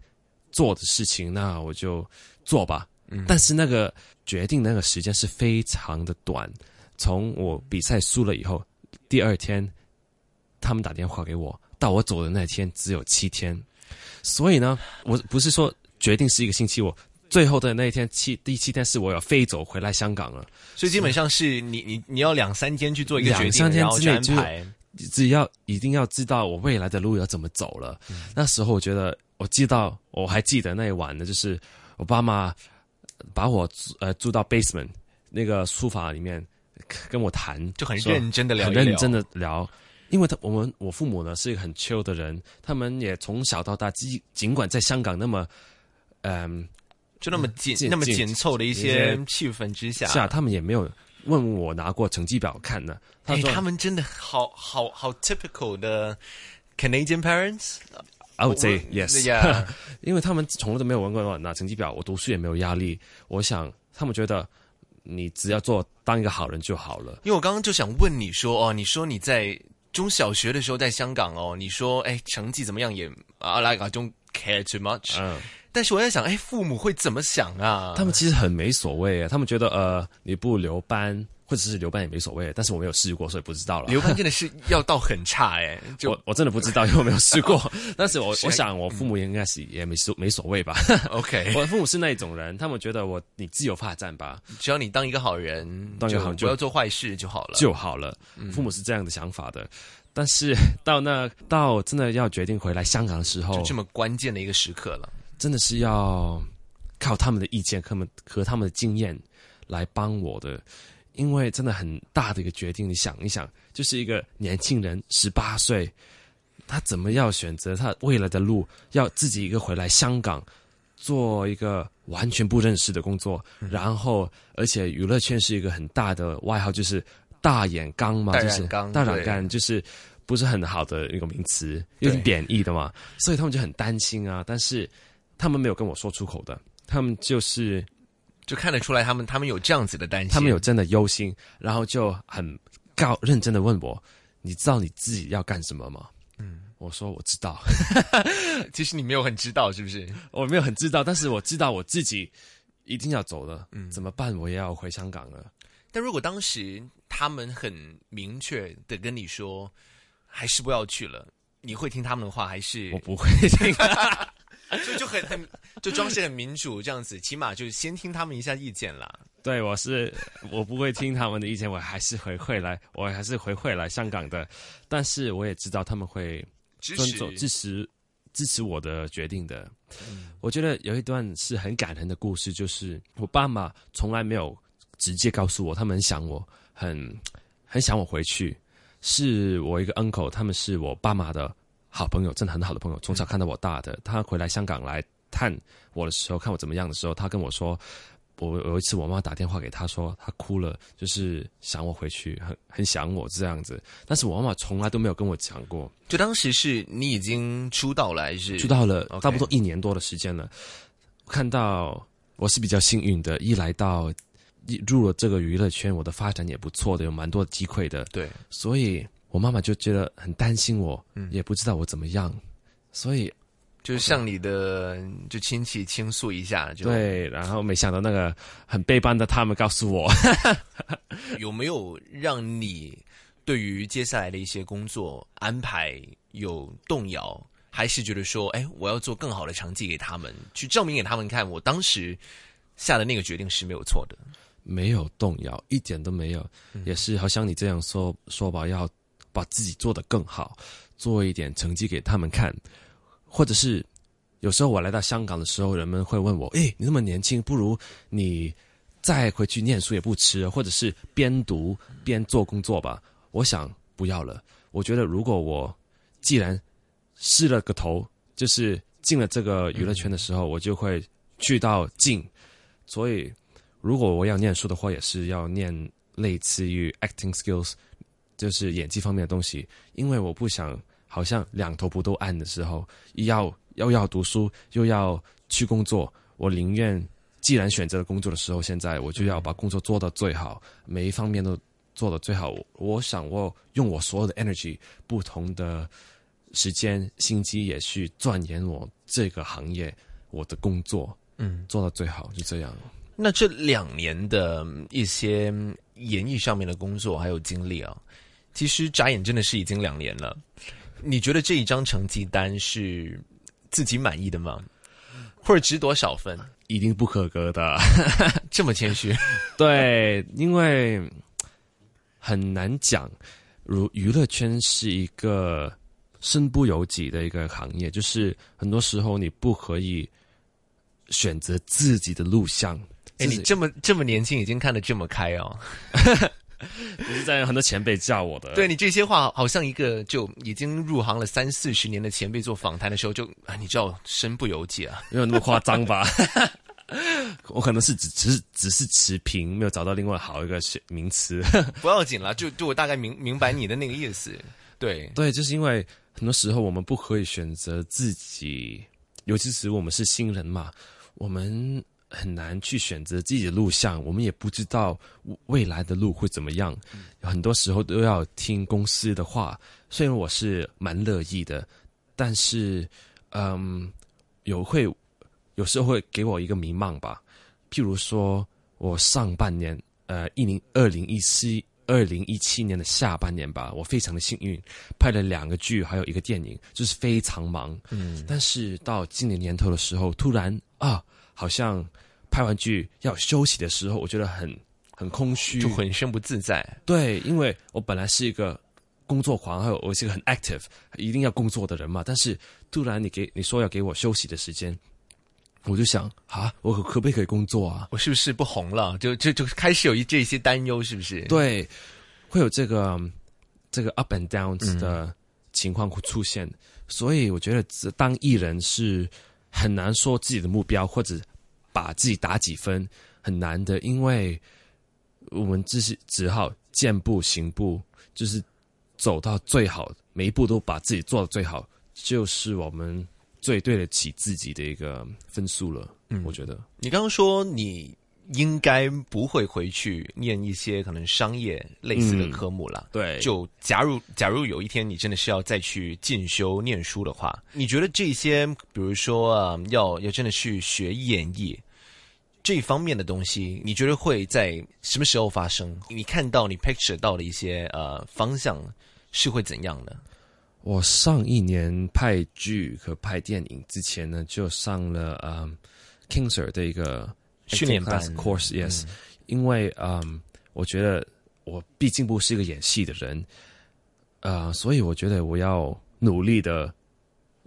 做的事情，那我就做吧。嗯，但是那个决定那个时间是非常的短，从我比赛输了以后，第二天他们打电话给我，到我走的那天只有七天，所以呢，我不是说决定是一个星期，我最后的那一天七第七天是我要飞走回来香港了，所以基本上是你你你要两三天去做一个决定，两三天之内就安排。只要一定要知道我未来的路要怎么走了。那时候我觉得，我记到我还记得那一晚呢，就是我爸妈把我呃住到 basement 那个书房里面跟我谈，就很认真的聊聊很认真的聊。因为他我们我父母呢是一个很 chill 的人，他们也从小到大，尽尽管在香港那么，嗯、就那么紧紧那么紧紧凑的一一些些气氛之下，下他们也没有问我拿过成绩表看呢。他哎，说他们真的好好好 typical 的 Canadian parents。I would say yes，Yeah 因为他们从来都没有问过我拿成绩表，我读书也没有压力。我想他们觉得你只要做当一个好人就好了。因为我刚刚就想问你说，哦，你说你在中小学的时候在香港哦，你说哎成绩怎么样也啊，like I don't care too much。嗯，但是我在想，哎，父母会怎么想啊？他们其实很没所谓啊，他们觉得呃你不留班或者是留班也没所谓，但是我没有试过，所以不知道了。留班真的是要到很差哎，就我我真的不知道，因为我没有试过。但是我我想我父母应该是也没所没所谓吧。OK，我的父母是那一种人，他们觉得我你自由发展吧只要你当一个好人，当一个好人不要做坏事就好了。就好了。父母是这样的想法的。但是到那到真的要决定回来香港的时候就，这么关键的一个时刻了。真的是要靠他们的意见、他们和他们的经验来帮我的，因为真的很大的一个决定。你想一想，就是一个年轻人十八岁，他怎么要选择他未来的路，要自己一个回来香港做一个完全不认识的工作，嗯然后而且娱乐圈是一个很大的外号，就是大眼缸嘛，就是大染对缸就是。不是很好的一个名词，有点贬义的嘛，所以他们就很担心啊。但是他们没有跟我说出口的，他们就是就看得出来，他们他们有这样子的担心，他们有真的忧心，然后就很高认真的问我：“你知道你自己要干什么吗？”嗯，我说我知道，其实你没有很知道，是不是？我没有很知道，但是我知道我自己一定要走了。嗯，怎么办？我也要回香港了。但如果当时他们很明确的跟你说，还是不要去了，你会听他们的话，还是我不会听，就就很很就装饰很民主这样子，起码就是先听他们一下意见啦。对我是我不会听他们的意见，我还是回会来，我还是回会来香港的。但是我也知道他们会支持尊重、支持、支持我的决定的。我觉得有一段是很感人的故事，就是我爸妈从来没有直接告诉我，他们很想我，很很想我回去。是我一个 uncle，他们是我爸妈的好朋友，真的很好的朋友，从小看到我大的。他回来香港来探我的时候，看我怎么样的时候，他跟我说，我有一次我妈打电话给他说，他哭了，就是想我回去，很很想我这样子。但是我妈妈从来都没有跟我讲过，就当时是你已经出道了，还是出道了差不多一年多的时间了。看到我是比较幸运的，一来到一入了这个娱乐圈，我的发展也不错的，有蛮多的机会的。对，所以我妈妈就觉得很担心我，嗯也不知道我怎么样，所以就是向你的就亲戚倾诉一下，就对，然后没想到那个很背叛的他们告诉我，有没有让你对于接下来的一些工作安排有动摇？还是觉得说，哎，我要做更好的成绩给他们，去证明给他们看，我当时下的那个决定是没有错的。没有动摇，一点都没有，也是好像你这样说说吧，要把自己做得更好，做一点成绩给他们看，或者是有时候我来到香港的时候，人们会问我，诶，你那么年轻，不如你再回去念书也不迟，或者是边读边做工作吧。我想不要了，我觉得如果我既然试了个头，就是进了这个娱乐圈的时候，我就会去到进，所以。如果我要念书的话，也是要念类似于 acting skills，就是演技方面的东西，因为我不想好像两头不都按的时候，要又要读书又要去工作，我宁愿既然选择了工作的时候，现在我就要把工作做到最好，每一方面都做到最好。我想我用我所有的 energy，不同的时间心机也去钻研我这个行业，我的工作，嗯，做到最好，就这样。那这两年的一些演艺上面的工作还有经历啊，其实眨眼真的是已经两年了。你觉得这一张成绩单是自己满意的吗？或者值多少分？一定不合格的，这么谦虚？对，因为很难讲。如娱乐圈是一个身不由己的一个行业，就是很多时候你不可以选择自己的路向。哎，你这么这么年轻，已经看得这么开哦！你是在很多前辈教我的。对你这些话，好像一个就已经入行了三四十年的前辈做访谈的时候，就啊，你知道身不由己啊，没有那么夸张吧？我可能是只只是只是持平，没有找到另外好一个名词。不要紧了，就就我大概明明白你的那个意思。对对，就是因为很多时候我们不可以选择自己，尤其是我们是新人嘛，我们。很难去选择自己的路向，我们也不知道未来的路会怎么样。很多时候都要听公司的话，虽然我是蛮乐意的，但是，嗯，有会有时候会给我一个迷茫吧。譬如说，我上半年，呃，一零二零一七二零一七年的下半年吧，我非常的幸运，拍了两个剧，还有一个电影，就是非常忙。嗯，但是到今年年头的时候，突然啊。好像拍完剧要休息的时候，我觉得很很空虚，就浑身不自在。对，因为我本来是一个工作狂，还有我是一个很 active，一定要工作的人嘛。但是突然你给你说要给我休息的时间，我就想啊，我可可不可以工作啊？我是不是不红了？就就就开始有一这些担忧，是不是？对，会有这个这个 up and downs 的情况会出现。所以我觉得当艺人是很难说自己的目标或者。把自己打几分很难的，因为我们只是只好见步行步，就是走到最好，每一步都把自己做到最好，就是我们最对得起自己的一个分数了。嗯，我觉得你刚刚说你应该不会回去念一些可能商业类似的科目了。对，就假如假如有一天你真的是要再去进修念书的话，你觉得这些，比如说啊，要要真的去学演艺。这一方面的东西，你觉得会在什么时候发生？你看到你 picture 到的一些呃方向是会怎样的？我上一年拍剧和拍电影之前呢，就上了呃 King Sir 的一个训练班 course，yes，因为嗯，我觉得我毕竟不是一个演戏的人，呃，所以我觉得我要努力的。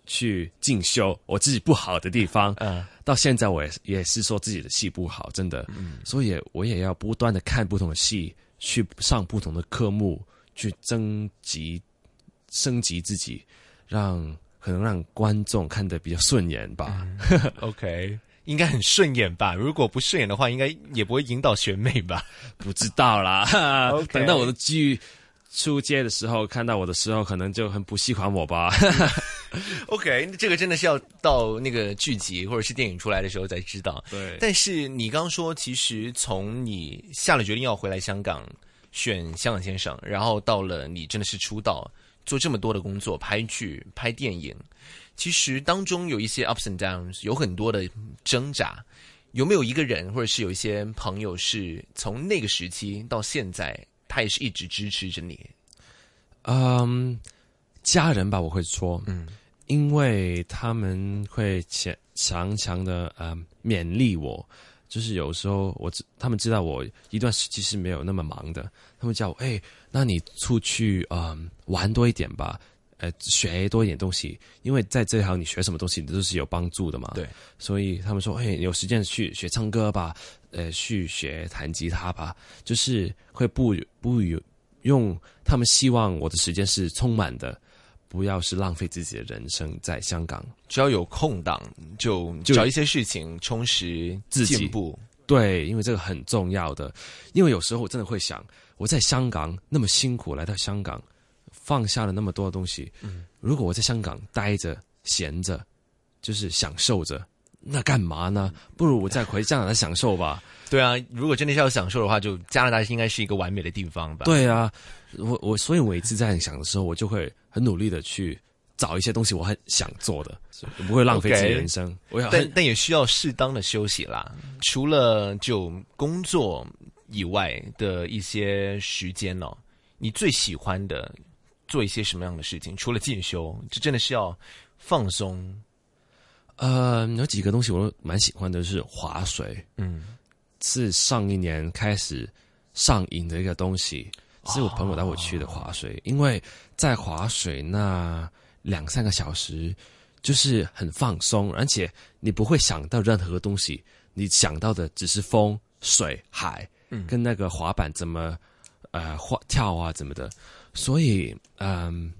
去进修我自己不好的地方，嗯，到现在我也也是说自己的戏不好，真的，嗯，所以我也要不断的看不同的戏，去上不同的科目，去增级升级自己，让可能让观众看得比较顺眼吧。OK，应该很顺眼吧？如果不顺眼的话，应该也不会引导学妹吧？不知道啦，等到我的剧。出街的时候看到我的时候，可能就很不喜欢我吧。OK，这个真的是要到那个剧集或者是电影出来的时候才知道。对，但是你刚说，其实从你下了决定要回来香港选香港先生，然后到了你真的是出道做这么多的工作，拍剧、拍电影，其实当中有一些 ups and downs，有很多的挣扎。有没有一个人或者是有一些朋友是从那个时期到现在？他也是一直支持着你，嗯，家人吧，我会说，嗯，因为他们会强强强的呃勉励我，就是有时候我知他们知道我一段时期是没有那么忙的，他们叫我哎，那你出去嗯、玩多一点吧，呃学多一点东西，因为在这行你学什么东西你都是有帮助的嘛。对，所以他们说，哎，有时间去学唱歌吧，呃，去学弹吉他吧，就是会不不有用他们希望我的时间是充满的，不要是浪费自己的人生在香港。只要有空档，就就找一些事情充实自己进步。对，因为这个很重要的。因为有时候我真的会想，我在香港那么辛苦来到香港，放下了那么多东西，嗯如果我在香港待着闲着，就是享受着，那干嘛呢？不如我再回香港来享受吧。对啊，如果真的是要享受的话，就加拿大应该是一个完美的地方吧。对啊，我我所以我每次在想的时候，我就会很努力的去找一些东西我很想做的，我不会浪费自己人生。我要但但也需要适当的休息啦。除了就工作以外的一些时间哦，你最喜欢的做一些什么样的事情？除了进修，这真的是要放松。呃，有几个东西我都蛮喜欢的，是划水，嗯，是上一年开始上瘾的一个东西，是我朋友带我去的划水，因为在划水那两三个小时，就是很放松，而且你不会想到任何东西，你想到的只是风、水、海，嗯。跟那个滑板怎么呃滑跳啊怎么的，所以嗯，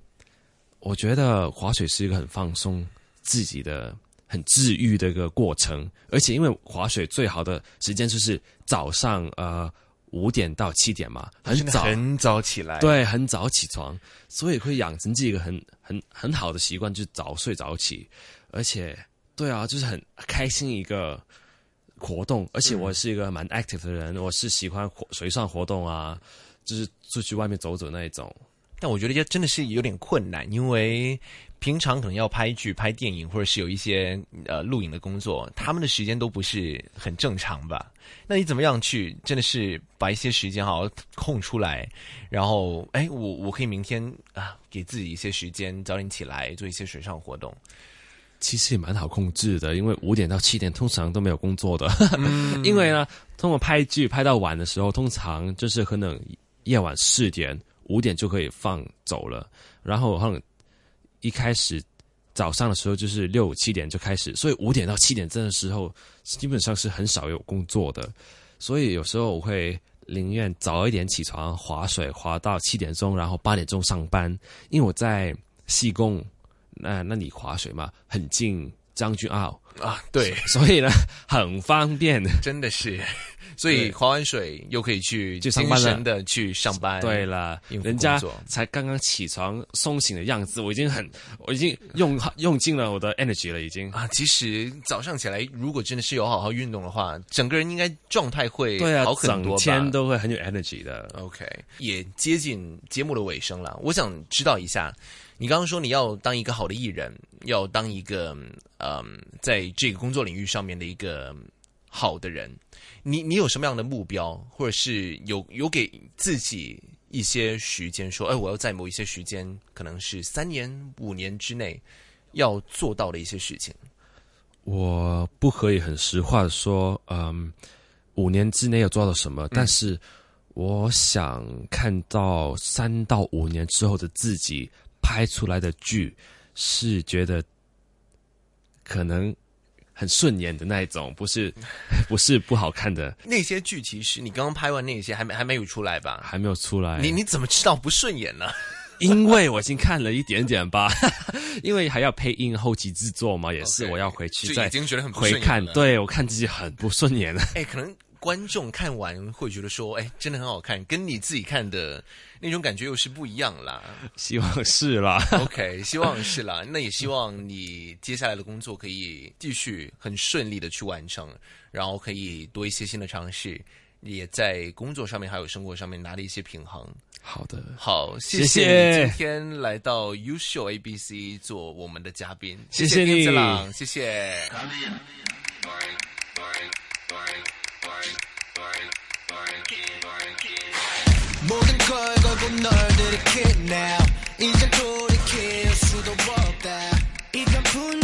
我觉得滑水是一个很放松自己的。很治愈的一个过程，而且因为滑雪最好的时间就是早上呃五点到七点嘛，很早，很早起来。，对，很早起床，所以会养成自己一个很很很好的习惯，就是早睡早起，而且对啊，就是很开心一个活动，而且我是一个蛮 active 的人，我是喜欢水上活动啊，就是出去外面走走那一种。但我觉得这真的是有点困难，因为平常可能要拍剧、拍电影，或者是有一些呃录影的工作，他们的时间都不是很正常吧？那你怎么样去真的是把一些时间好好空出来，然后哎，我我可以明天啊给自己一些时间，早点起来做一些水上活动。其实也蛮好控制的，因为五点到七点通常都没有工作的，因为呢，通过拍剧拍到晚的时候，通常就是可能夜晚四点、五点就可以放走了，然后可能一开始早上的时候就是六七点就开始，所以五点到七点这的时候基本上是很少有工作的，所以有时候我会宁愿早一点起床划水，划到七点钟，然后八点钟上班，因为我在西贡。那那里划水嘛，很近将军澳，啊，对，所以呢 很方便的。真的是，所以对划完水又可以去精去上班了神的去上班。对了人家才刚刚起床松醒的样子，我已经很，我已经用用尽了我的 energy 了，已经。啊，其实早上起来，如果真的是有好好运动的话，整个人应该状态会对啊好，很多整。天都会很有 energy 的。OK，也接近节目的尾声了。我想知道一下，你刚刚说你要当一个好的艺人，要当一个嗯，在这个工作领域上面的一个好的人，你你有什么样的目标，或者是有有给自己一些时间说，哎，我要在某一些时间，可能是三年、五年之内要做到的一些事情。我不可以很实话的说，嗯，五年之内要做到什嗯么，但是我想看到三到五年之后的自己拍出来的剧，是觉得可能很顺眼的那一种，不是 不是不好看的，那些剧其实你刚刚拍完那些还没还没有出来吧？还没有出来。你你怎么知道不顺眼呢？因为我已经看了一点点吧，因为还要配音后期制作嘛，也是我要回去就再已经觉得很不回。看对我看自己很不顺眼了。哎，可能观众看完会觉得说，哎，真的很好看，跟你自己看的那种感觉又是不一样啦。希望是啦。OK，希望是啦，那也希望你接下来的工作可以继续很顺利的去完成，然后可以多一些新的尝试，也在工作上面还有生活上面拿了一些平衡。好的，好，谢谢你今天来到优秀 ABC 做我们的嘉宾，谢谢你谢谢。 널 들이킨 now 이젠 돌이킬 수도 없다. 이건 분명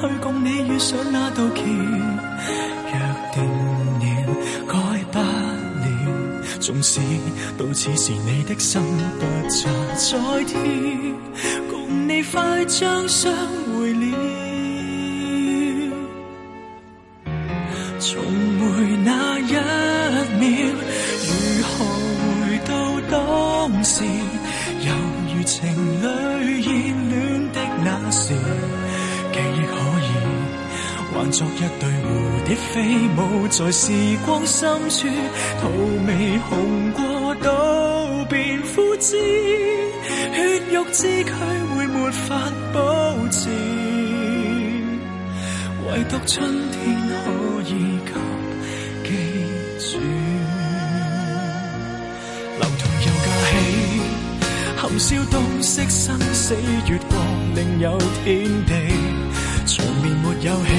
去共你遇上那道桥约定了改不了纵使到此时你的心不再再跳共你快将相在时光深处，荼未红过都变枯枝，血肉之躯。会没法保持，唯独春天可以给记住。流同又架起，含笑东色生死月光另有天地，长眠没有起。